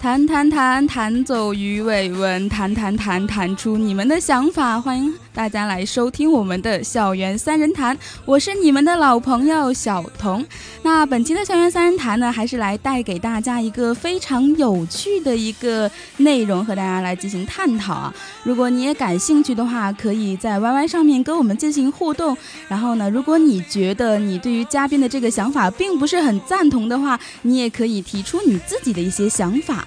弹弹弹弹走鱼尾纹，弹弹弹弹出你们的想法。欢迎大家来收听我们的校园三人谈，我是你们的老朋友小童。那本期的校园三人谈呢，还是来带给大家一个非常有趣的一个内容，和大家来进行探讨啊。如果你也感兴趣的话，可以在 Y Y 上面跟我们进行互动。然后呢，如果你觉得你对于嘉宾的这个想法并不是很赞同的话，你也可以提出你自己的一些想法。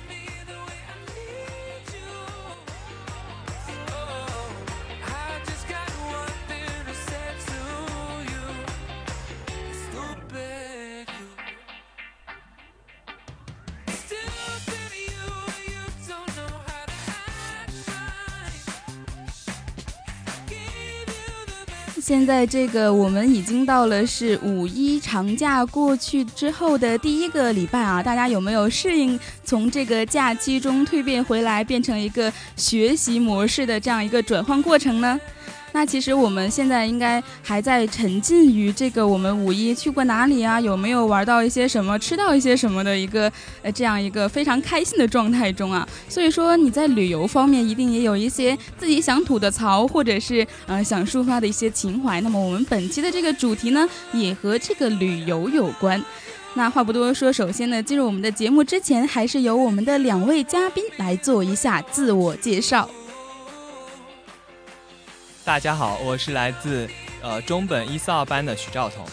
现在这个我们已经到了是五一长假过去之后的第一个礼拜啊，大家有没有适应从这个假期中蜕变回来，变成一个学习模式的这样一个转换过程呢？那其实我们现在应该还在沉浸于这个我们五一去过哪里啊？有没有玩到一些什么、吃到一些什么的一个呃这样一个非常开心的状态中啊？所以说你在旅游方面一定也有一些自己想吐的槽，或者是呃想抒发的一些情怀。那么我们本期的这个主题呢，也和这个旅游有关。那话不多说，首先呢，进入我们的节目之前，还是由我们的两位嘉宾来做一下自我介绍。大家好，我是来自呃中本一四二班的许兆彤。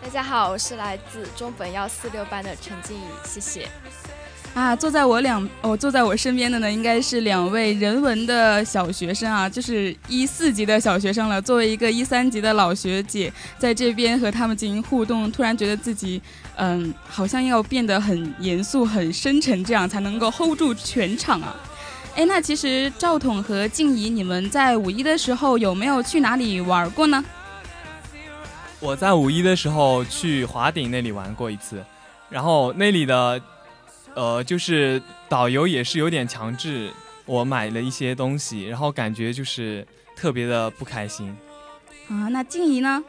大家好，我是来自中本幺四六班的陈静怡，谢谢。啊，坐在我两哦，坐在我身边的呢，应该是两位人文的小学生啊，就是一四级的小学生了。作为一个一三级的老学姐，在这边和他们进行互动，突然觉得自己嗯，好像要变得很严肃、很深沉，这样才能够 hold 住全场啊。哎，那其实赵统和静怡，你们在五一的时候有没有去哪里玩过呢？我在五一的时候去华鼎那里玩过一次，然后那里的，呃，就是导游也是有点强制我买了一些东西，然后感觉就是特别的不开心。啊，那静怡呢？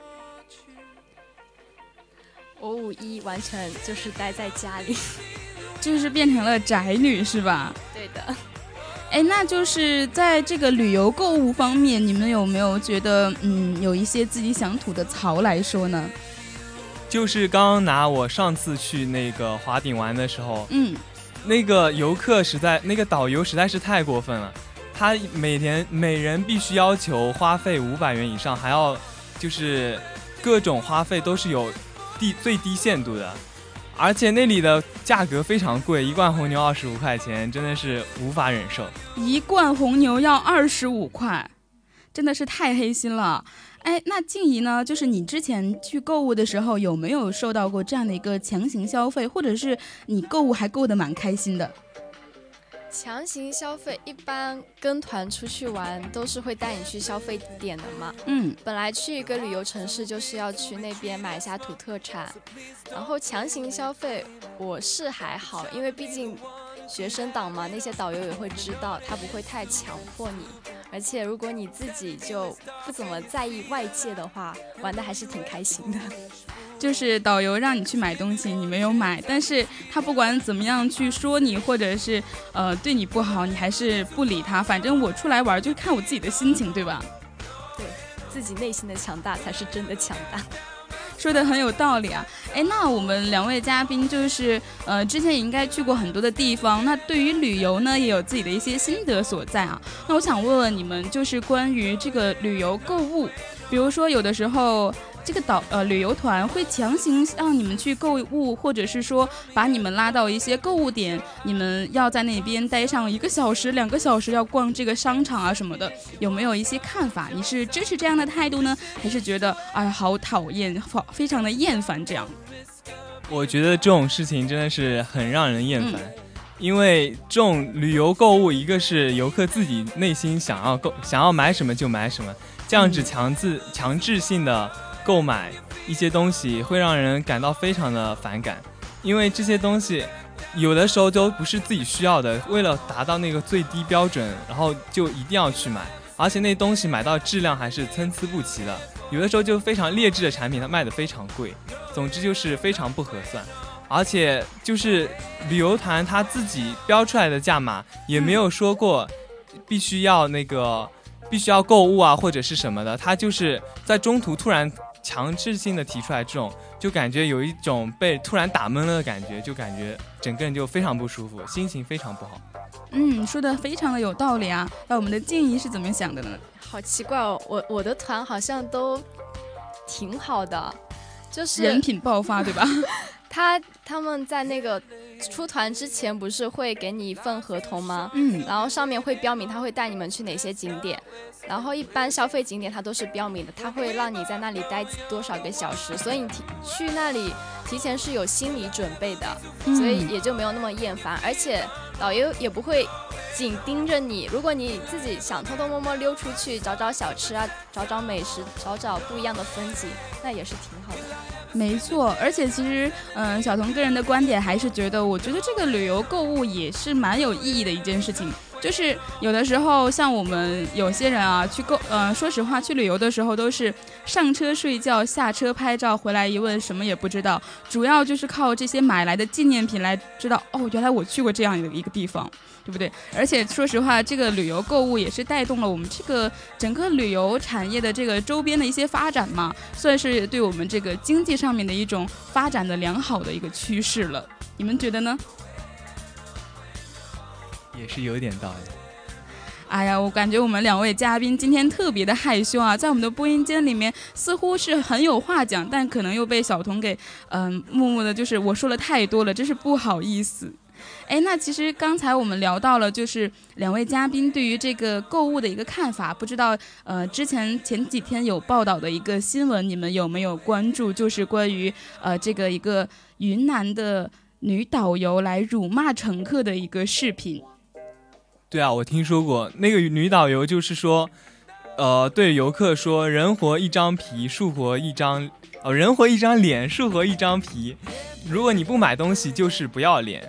我五一完全就是待在家里，就是变成了宅女是吧？对的。哎，那就是在这个旅游购物方面，你们有没有觉得，嗯，有一些自己想吐的槽来说呢？就是刚刚拿我上次去那个华顶玩的时候，嗯，那个游客实在，那个导游实在是太过分了，他每天每人必须要求花费五百元以上，还要就是各种花费都是有低最低限度的。而且那里的价格非常贵，一罐红牛二十五块钱，真的是无法忍受。一罐红牛要二十五块，真的是太黑心了。哎，那静怡呢？就是你之前去购物的时候，有没有受到过这样的一个强行消费，或者是你购物还购得蛮开心的？强行消费，一般跟团出去玩都是会带你去消费点的嘛。嗯，本来去一个旅游城市就是要去那边买一下土特产，然后强行消费我是还好，因为毕竟学生党嘛，那些导游也会知道，他不会太强迫你。而且如果你自己就不怎么在意外界的话，玩的还是挺开心的。就是导游让你去买东西，你没有买，但是他不管怎么样去说你，或者是呃对你不好，你还是不理他。反正我出来玩就看我自己的心情，对吧？对自己内心的强大才是真的强大，说的很有道理啊。哎，那我们两位嘉宾就是呃之前也应该去过很多的地方，那对于旅游呢也有自己的一些心得所在啊。那我想问问你们，就是关于这个旅游购物，比如说有的时候。这个导呃旅游团会强行让你们去购物，或者是说把你们拉到一些购物点，你们要在那边待上一个小时、两个小时，要逛这个商场啊什么的，有没有一些看法？你是支持这样的态度呢，还是觉得哎好讨厌，好非常的厌烦这样？我觉得这种事情真的是很让人厌烦，因为这种旅游购物，一个是游客自己内心想要购想要买什么就买什么，这样子强制强制性的。购买一些东西会让人感到非常的反感，因为这些东西有的时候都不是自己需要的，为了达到那个最低标准，然后就一定要去买，而且那东西买到质量还是参差不齐的，有的时候就非常劣质的产品，它卖的非常贵，总之就是非常不合算。而且就是旅游团他自己标出来的价码也没有说过必须要那个必须要购物啊或者是什么的，他就是在中途突然强制性的提出来这种，就感觉有一种被突然打懵了的感觉，就感觉整个人就非常不舒服，心情非常不好。嗯，说的非常的有道理啊。那我们的静怡是怎么想的呢？好奇怪哦，我我的团好像都挺好的，就是人品爆发，对吧？他他们在那个出团之前不是会给你一份合同吗？嗯，然后上面会标明他会带你们去哪些景点，然后一般消费景点他都是标明的，他会让你在那里待多少个小时，所以你提去那里提前是有心理准备的，所以也就没有那么厌烦，而且导游也不会紧盯着你，如果你自己想偷偷摸摸溜出去找找小吃啊，找找美食，找找不一样的风景，那也是挺好的。没错，而且其实，嗯，小童个人的观点还是觉得，我觉得这个旅游购物也是蛮有意义的一件事情。就是有的时候，像我们有些人啊，去购，呃，说实话，去旅游的时候都是上车睡觉，下车拍照，回来一问什么也不知道，主要就是靠这些买来的纪念品来知道，哦，原来我去过这样的一个地方。对不对？而且说实话，这个旅游购物也是带动了我们这个整个旅游产业的这个周边的一些发展嘛，算是对我们这个经济上面的一种发展的良好的一个趋势了。你们觉得呢？也是有点道理。哎呀，我感觉我们两位嘉宾今天特别的害羞啊，在我们的播音间里面似乎是很有话讲，但可能又被小童给嗯默默的，就是我说了太多了，真是不好意思。哎，那其实刚才我们聊到了，就是两位嘉宾对于这个购物的一个看法。不知道，呃，之前前几天有报道的一个新闻，你们有没有关注？就是关于呃这个一个云南的女导游来辱骂乘客的一个视频。对啊，我听说过那个女导游，就是说，呃，对游客说：“人活一张皮，树活一张，呃，人活一张脸，树活一张皮。如果你不买东西，就是不要脸。”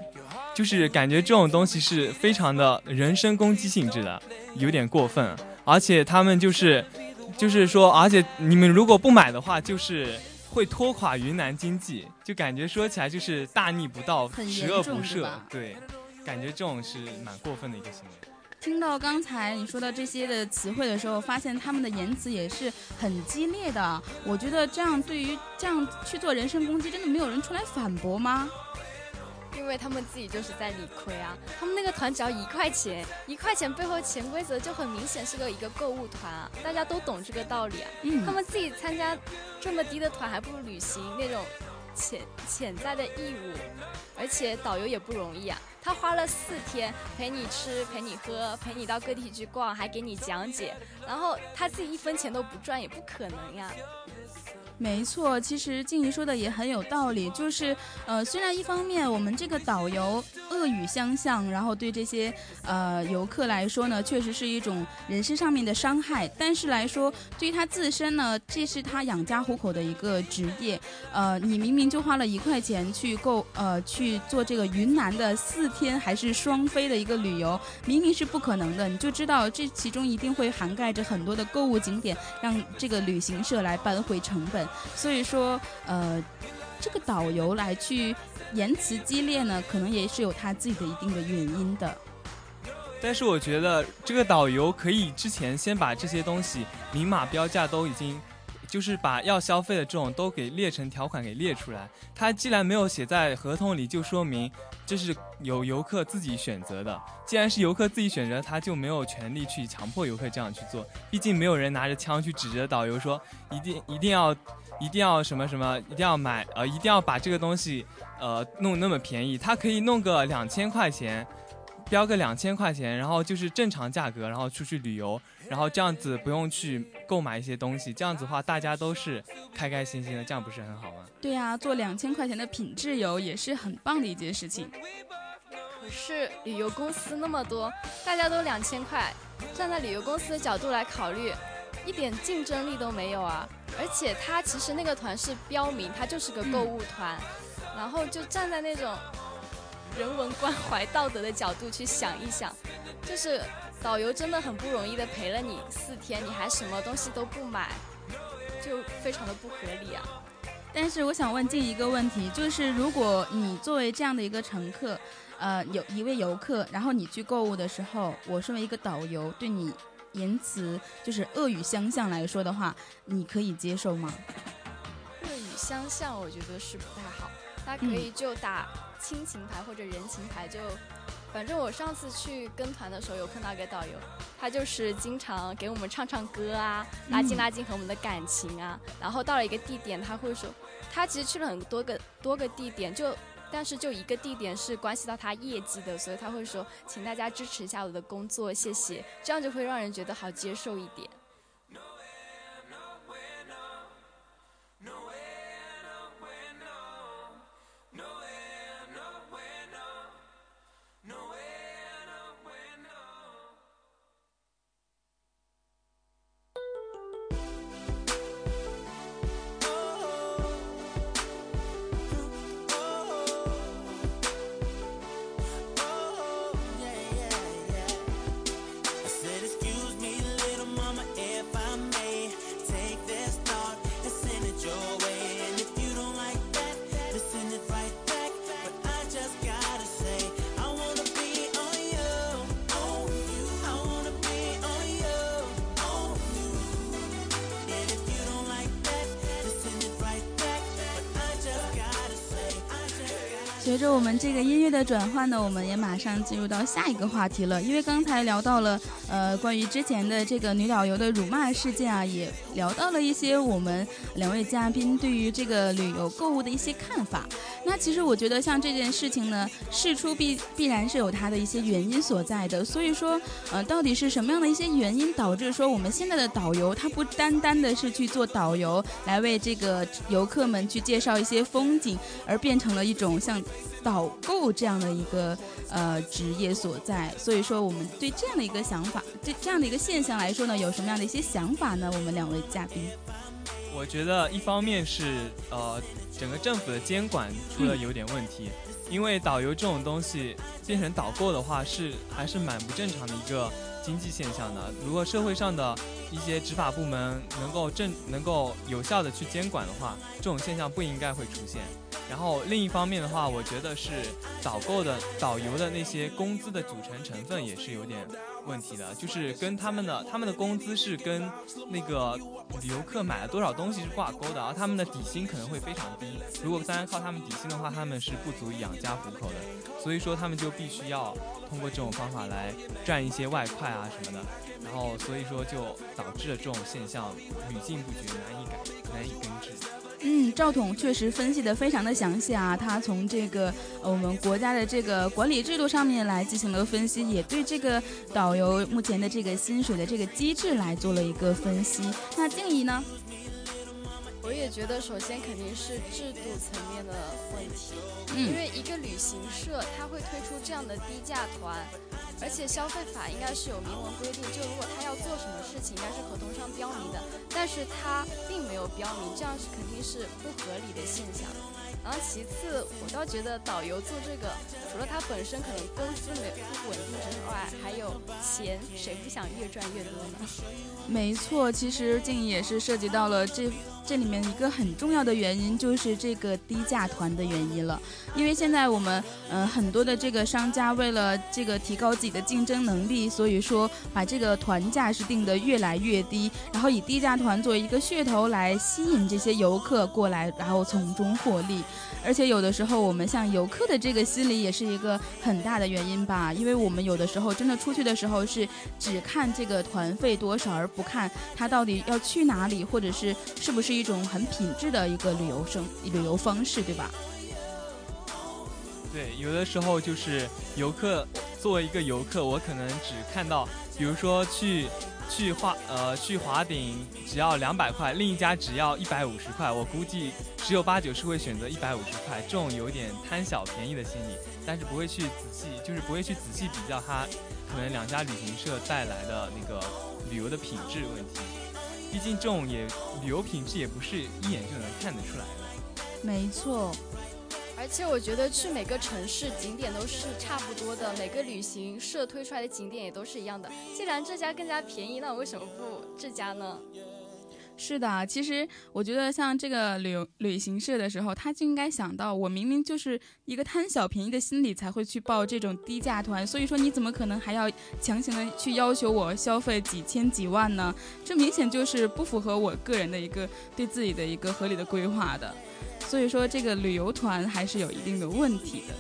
就是感觉这种东西是非常的人身攻击性质的，有点过分。而且他们就是，就是说，而且你们如果不买的话，就是会拖垮云南经济。就感觉说起来就是大逆不道，十恶不赦。对，感觉这种是蛮过分的一个行为。听到刚才你说到这些的词汇的时候，发现他们的言辞也是很激烈的。我觉得这样对于这样去做人身攻击，真的没有人出来反驳吗？因为他们自己就是在理亏啊，他们那个团只要一块钱，一块钱背后潜规则就很明显是个一个购物团啊，大家都懂这个道理啊。嗯，他们自己参加这么低的团，还不如履行那种潜潜在的义务，而且导游也不容易啊，他花了四天陪你吃、陪你喝、陪你到各地去逛，还给你讲解，然后他自己一分钱都不赚，也不可能呀。没错，其实静怡说的也很有道理，就是，呃，虽然一方面我们这个导游恶语相向，然后对这些呃游客来说呢，确实是一种人身上面的伤害，但是来说，对于他自身呢，这是他养家糊口的一个职业，呃，你明明就花了一块钱去购，呃，去做这个云南的四天还是双飞的一个旅游，明明是不可能的，你就知道这其中一定会涵盖着很多的购物景点，让这个旅行社来扳回成本。所以说，呃，这个导游来去言辞激烈呢，可能也是有他自己的一定的原因的。但是我觉得这个导游可以之前先把这些东西明码标价都已经，就是把要消费的这种都给列成条款给列出来。他既然没有写在合同里，就说明这是有游客自己选择的。既然是游客自己选择，他就没有权利去强迫游客这样去做。毕竟没有人拿着枪去指着导游说一定一定要。一定要什么什么，一定要买，呃，一定要把这个东西，呃，弄那么便宜。他可以弄个两千块钱，标个两千块钱，然后就是正常价格，然后出去旅游，然后这样子不用去购买一些东西，这样子的话大家都是开开心心的，这样不是很好吗？对呀，做两千块钱的品质游也是很棒的一件事情。可是旅游公司那么多，大家都两千块，站在旅游公司的角度来考虑。一点竞争力都没有啊！而且他其实那个团是标明他就是个购物团，然后就站在那种人文关怀、道德的角度去想一想，就是导游真的很不容易的陪了你四天，你还什么东西都不买，就非常的不合理啊！但是我想问静一个问题，就是如果你作为这样的一个乘客，呃，有一位游客，然后你去购物的时候，我身为一个导游，对你言辞就是恶语相向来说的话，你可以接受吗？恶语相向，我觉得是不太好。他可以就打亲情牌或者人情牌，就反正我上次去跟团的时候有碰到一个导游，他就是经常给我们唱唱歌啊，拉近拉近和我们的感情啊。然后到了一个地点，他会说，他其实去了很多个多个地点，就但是就一个地点是关系到他业绩的，所以他会说，请大家支持一下我的工作，谢谢。这样就会让人觉得好接受一点。随着我们这个音乐的转换呢，我们也马上进入到下一个话题了。因为刚才聊到了，呃，关于之前的这个女导游的辱骂事件啊，也聊到了一些我们两位嘉宾对于这个旅游购物的一些看法。那其实我觉得，像这件事情呢，事出必必然是有它的一些原因所在的。所以说，呃，到底是什么样的一些原因导致说我们现在的导游他不单单的是去做导游来为这个游客们去介绍一些风景，而变成了一种像。导购这样的一个呃职业所在，所以说我们对这样的一个想法，对这样的一个现象来说呢，有什么样的一些想法呢？我们两位嘉宾，我觉得一方面是呃整个政府的监管出了有点问题，因为导游这种东西变成导购的话，是还是蛮不正常的一个经济现象的。如果社会上的一些执法部门能够正能够有效的去监管的话，这种现象不应该会出现。然后另一方面的话，我觉得是导购的导游的那些工资的组成成分也是有点问题的，就是跟他们的他们的工资是跟那个游客买了多少东西是挂钩的，而他们的底薪可能会非常低。如果单单靠他们底薪的话，他们是不足以养家糊口的，所以说他们就必须要通过这种方法来赚一些外快啊什么的。然后所以说就导致了这种现象屡禁不绝，难以改，难以根治。嗯，赵统确实分析的非常的详细啊，他从这个我们国家的这个管理制度上面来进行了分析，也对这个导游目前的这个薪水的这个机制来做了一个分析。那静怡呢？我也觉得，首先肯定是制度层面的问题，因为一个旅行社他会推出这样的低价团。而且消费法应该是有明文规定，就如果他要做什么事情，应该是合同上标明的，但是他并没有标明，这样是肯定是不合理的现象。然后其次，我倒觉得导游做这个，除了他本身可能工资没不稳定之外，还有钱，谁不想越赚越多呢？没错，其实静怡也是涉及到了这。这里面一个很重要的原因就是这个低价团的原因了，因为现在我们嗯很多的这个商家为了这个提高自己的竞争能力，所以说把这个团价是定得越来越低，然后以低价团作为一个噱头来吸引这些游客过来，然后从中获利。而且有的时候我们像游客的这个心理也是一个很大的原因吧，因为我们有的时候真的出去的时候是只看这个团费多少，而不看他到底要去哪里，或者是是不是。一种很品质的一个旅游生旅游方式，对吧？对，有的时候就是游客作为一个游客，我可能只看到，比如说去去华呃去华鼎只要两百块，另一家只要一百五十块，我估计十有八九是会选择一百五十块，这种有点贪小便宜的心理，但是不会去仔细，就是不会去仔细比较它可能两家旅行社带来的那个旅游的品质问题。毕竟这种也旅游品质也不是一眼就能看得出来的。没错，而且我觉得去每个城市景点都是差不多的，每个旅行社推出来的景点也都是一样的。既然这家更加便宜，那我为什么不这家呢？是的，其实我觉得像这个旅游旅行社的时候，他就应该想到，我明明就是一个贪小便宜的心理才会去报这种低价团，所以说你怎么可能还要强行的去要求我消费几千几万呢？这明显就是不符合我个人的一个对自己的一个合理的规划的，所以说这个旅游团还是有一定的问题的。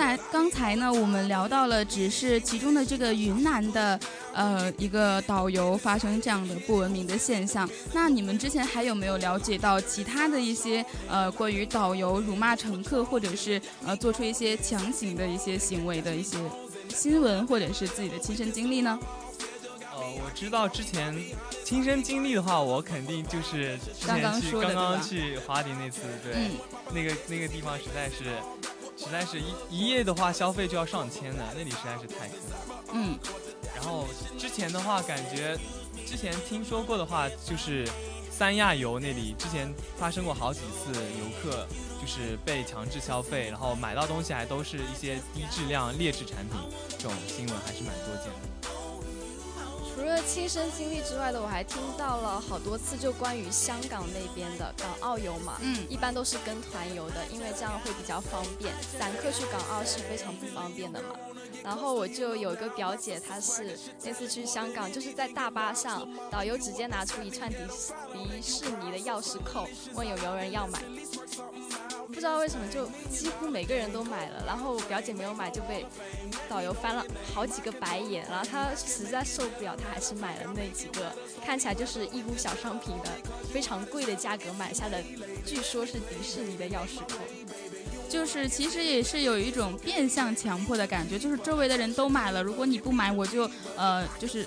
来刚才呢，我们聊到了只是其中的这个云南的，呃，一个导游发生这样的不文明的现象。那你们之前还有没有了解到其他的一些呃关于导游辱骂乘客，或者是呃做出一些强行的一些行为的一些新闻，或者是自己的亲身经历呢？呃，我知道之前亲身经历的话，我肯定就是刚刚去刚刚去华迪那次，对，那个那个地方实在是。实在是一一夜的话，消费就要上千呢，那里实在是太坑了。嗯，然后之前的话，感觉之前听说过的话，就是三亚游那里之前发生过好几次游客就是被强制消费，然后买到东西还都是一些低质量劣质产品，这种新闻还是蛮多见的。除了亲身经历之外的，我还听到了好多次，就关于香港那边的港澳游嘛，嗯，一般都是跟团游的，因为这样会比较方便。散客去港澳是非常不方便的嘛。然后我就有一个表姐，她是那次去香港，就是在大巴上，导游直接拿出一串迪迪士尼的钥匙扣，问有没有人要买。不知道为什么，就几乎每个人都买了，然后我表姐没有买，就被导游翻了好几个白眼。然后她实在受不了，她还是买了那几个看起来就是义乌小商品的非常贵的价格买下的，据说是迪士尼的钥匙扣。就是其实也是有一种变相强迫的感觉，就是周围的人都买了，如果你不买，我就呃就是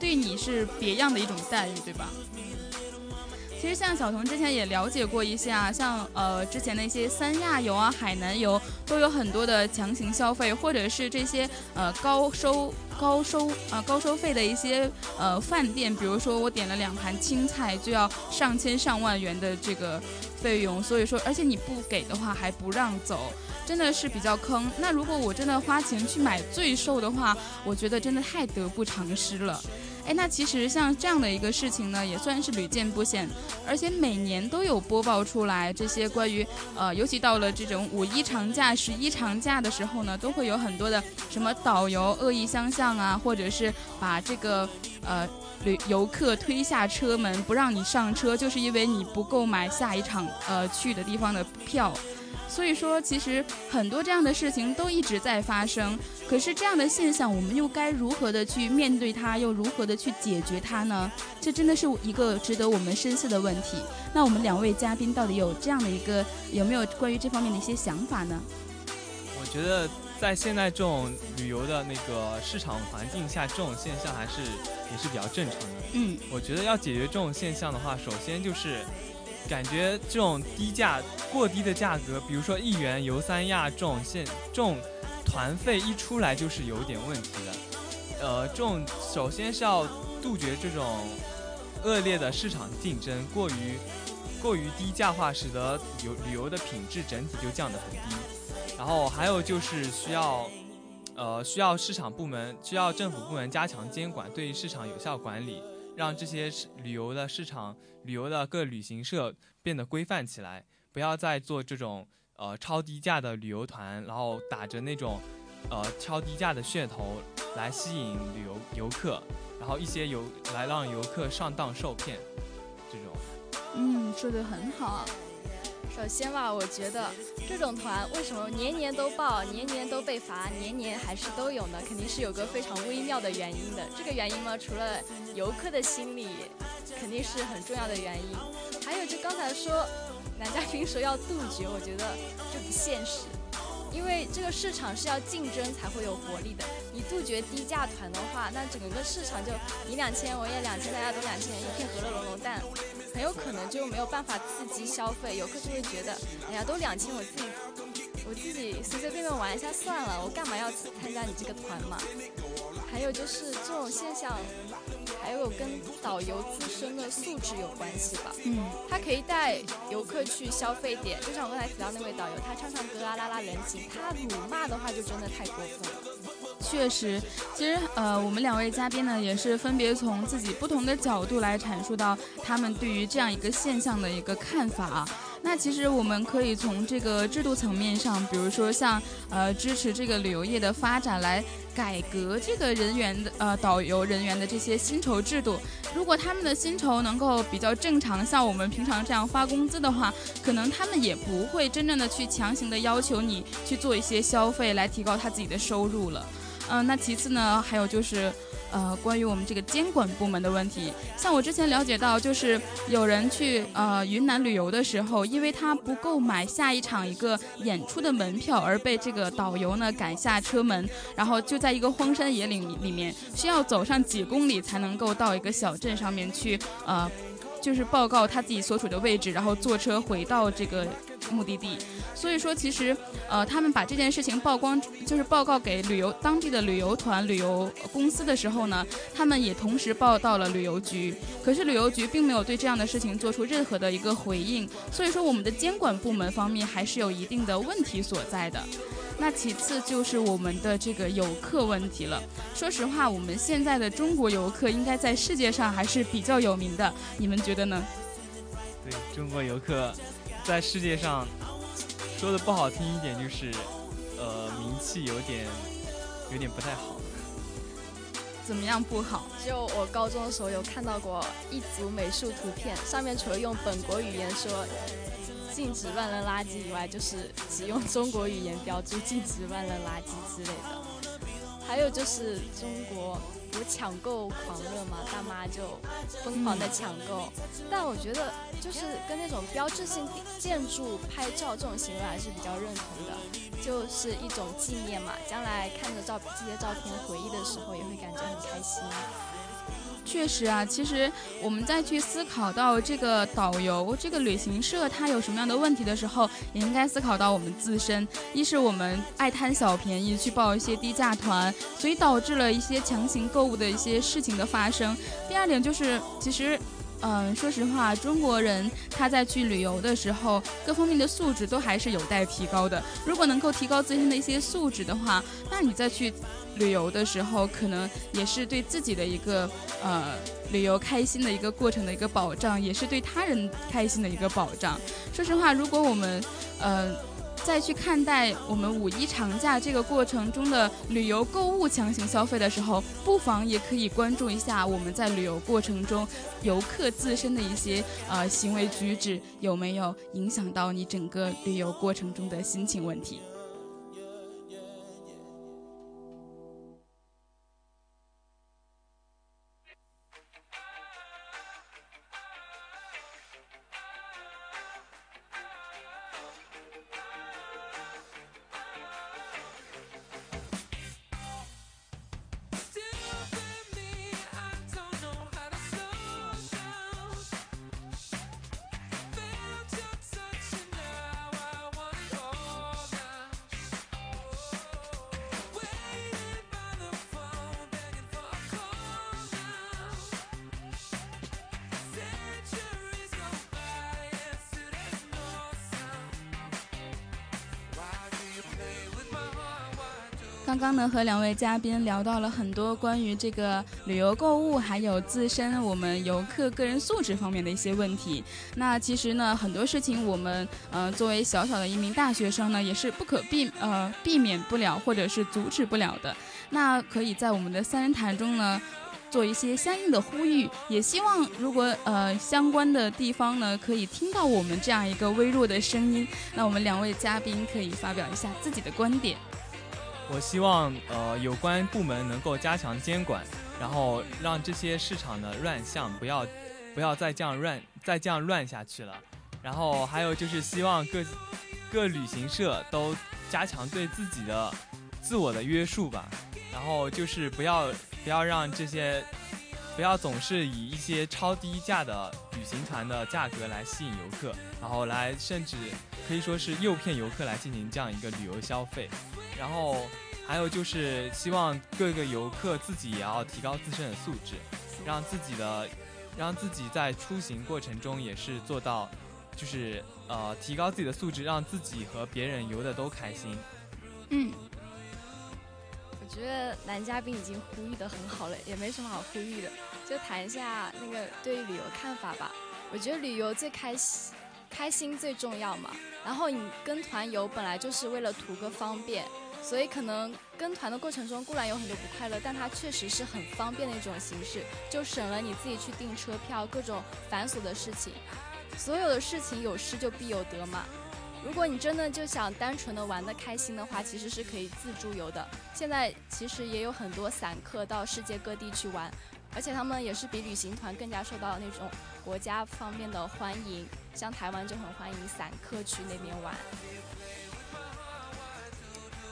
对你是别样的一种待遇，对吧？其实像小童之前也了解过一些啊，像呃之前的一些三亚游啊、海南游都有很多的强行消费，或者是这些呃高收高收啊高收费的一些呃饭店，比如说我点了两盘青菜就要上千上万元的这个费用，所以说而且你不给的话还不让走，真的是比较坑。那如果我真的花钱去买最瘦的话，我觉得真的太得不偿失了。哎，那其实像这样的一个事情呢，也算是屡见不鲜，而且每年都有播报出来这些关于，呃，尤其到了这种五一长假、十一长假的时候呢，都会有很多的什么导游恶意相向啊，或者是把这个呃旅游客推下车门不让你上车，就是因为你不购买下一场呃去的地方的票。所以说，其实很多这样的事情都一直在发生。可是这样的现象，我们又该如何的去面对它，又如何的去解决它呢？这真的是一个值得我们深思的问题。那我们两位嘉宾到底有这样的一个，有没有关于这方面的一些想法呢？我觉得在现在这种旅游的那个市场环境下，这种现象还是也是比较正常的。嗯，我觉得要解决这种现象的话，首先就是。感觉这种低价、过低的价格，比如说一元游三亚这种现这种团费一出来就是有点问题的。呃，这种首先是要杜绝这种恶劣的市场竞争，过于过于低价化，使得游旅游的品质整体就降得很低。然后还有就是需要呃需要市场部门需要政府部门加强监管，对市场有效管理。让这些旅游的市场、旅游的各旅行社变得规范起来，不要再做这种呃超低价的旅游团，然后打着那种呃超低价的噱头来吸引旅游游客，然后一些游来让游客上当受骗，这种。嗯，说的很好。首先吧，我觉得这种团为什么年年都爆，年年都被罚，年年还是都有呢？肯定是有个非常微妙的原因的。这个原因嘛，除了游客的心理，肯定是很重要的原因。还有就刚才说男嘉宾说要杜绝，我觉得这不现实。因为这个市场是要竞争才会有活力的。你杜绝低价团的话，那整个市场就你两千我也两千，大家都两千，一片和乐融融，但很有可能就没有办法刺激消费，游客就会觉得，哎呀，都两千，我自己我自己随随便便玩一下算了，我干嘛要参加你这个团嘛？还有就是这种现象，还有跟导游自身的素质有关系吧。嗯，他可以带游客去消费点，就像我刚才提到那位导游，他唱唱歌啊，拉拉人情，他辱骂的话就真的太过分了。确实，其实呃，我们两位嘉宾呢，也是分别从自己不同的角度来阐述到他们对于这样一个现象的一个看法啊。那其实我们可以从这个制度层面上，比如说像呃支持这个旅游业的发展，来改革这个人员的呃导游人员的这些薪酬制度。如果他们的薪酬能够比较正常，像我们平常这样发工资的话，可能他们也不会真正的去强行的要求你去做一些消费来提高他自己的收入了。嗯，那其次呢，还有就是，呃，关于我们这个监管部门的问题。像我之前了解到，就是有人去呃云南旅游的时候，因为他不购买下一场一个演出的门票，而被这个导游呢赶下车门，然后就在一个荒山野岭里面，需要走上几公里才能够到一个小镇上面去，呃，就是报告他自己所处的位置，然后坐车回到这个目的地。所以说，其实，呃，他们把这件事情曝光，就是报告给旅游当地的旅游团、旅游公司的时候呢，他们也同时报到了旅游局。可是旅游局并没有对这样的事情做出任何的一个回应。所以说，我们的监管部门方面还是有一定的问题所在的。那其次就是我们的这个游客问题了。说实话，我们现在的中国游客应该在世界上还是比较有名的，你们觉得呢？对中国游客在世界上。说的不好听一点就是，呃，名气有点，有点不太好。怎么样不好？就我高中的时候有看到过一组美术图片，上面除了用本国语言说禁止乱扔垃圾以外，就是只用中国语言标注禁止乱扔垃圾之类的。还有就是中国。有抢购狂热嘛，大妈就疯狂的抢购，但我觉得就是跟那种标志性建筑拍照这种行为还是比较认同的，就是一种纪念嘛，将来看着照这些照片回忆的时候也会感觉很开心。确实啊，其实我们再去思考到这个导游、这个旅行社它有什么样的问题的时候，也应该思考到我们自身。一是我们爱贪小便宜，去报一些低价团，所以导致了一些强行购物的一些事情的发生。第二点就是，其实，嗯，说实话，中国人他在去旅游的时候，各方面的素质都还是有待提高的。如果能够提高自身的一些素质的话，那你再去。旅游的时候，可能也是对自己的一个呃旅游开心的一个过程的一个保障，也是对他人开心的一个保障。说实话，如果我们呃再去看待我们五一长假这个过程中的旅游购物强行消费的时候，不妨也可以关注一下我们在旅游过程中游客自身的一些呃行为举止有没有影响到你整个旅游过程中的心情问题。刚刚呢，和两位嘉宾聊到了很多关于这个旅游购物，还有自身我们游客个人素质方面的一些问题。那其实呢，很多事情我们呃作为小小的一名大学生呢，也是不可避呃避免不了，或者是阻止不了的。那可以在我们的三人谈中呢，做一些相应的呼吁，也希望如果呃相关的地方呢，可以听到我们这样一个微弱的声音，那我们两位嘉宾可以发表一下自己的观点。我希望呃有关部门能够加强监管，然后让这些市场的乱象不要不要再这样乱再这样乱下去了。然后还有就是希望各各旅行社都加强对自己的自我的约束吧。然后就是不要不要让这些不要总是以一些超低价的旅行团的价格来吸引游客，然后来甚至可以说是诱骗游客来进行这样一个旅游消费。然后还有就是希望各个游客自己也要提高自身的素质，让自己的让自己在出行过程中也是做到，就是呃提高自己的素质，让自己和别人游的都开心。嗯。我觉得男嘉宾已经呼吁的很好了，也没什么好呼吁的，就谈一下那个对于旅游看法吧。我觉得旅游最开心，开心最重要嘛。然后你跟团游本来就是为了图个方便，所以可能跟团的过程中固然有很多不快乐，但它确实是很方便的一种形式，就省了你自己去订车票各种繁琐的事情。所有的事情有失就必有得嘛。如果你真的就想单纯的玩的开心的话，其实是可以自助游的。现在其实也有很多散客到世界各地去玩，而且他们也是比旅行团更加受到那种国家方面的欢迎。像台湾就很欢迎散客去那边玩。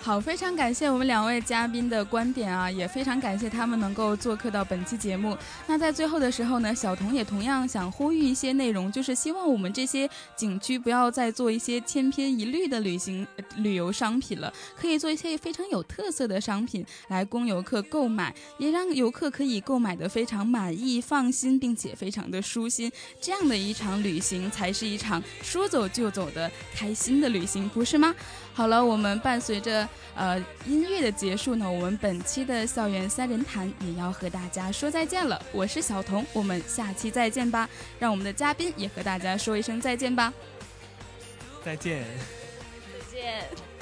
好，非常感谢我们两位嘉宾的观点啊，也非常感谢他们能够做客到本期节目。那在最后的时候呢，小童也同样想呼吁一些内容，就是希望我们这些景区不要再做一些千篇一律的旅行旅游商品了，可以做一些非常有特色的商品来供游客购买，也让游客可以购买的非常满意、放心，并且非常的舒心。这样的一场旅行才是一场说走就走的开心的旅行，不是吗？好了，我们伴随着呃音乐的结束呢，我们本期的校园三人谈也要和大家说再见了。我是小童，我们下期再见吧。让我们的嘉宾也和大家说一声再见吧。再见。再见。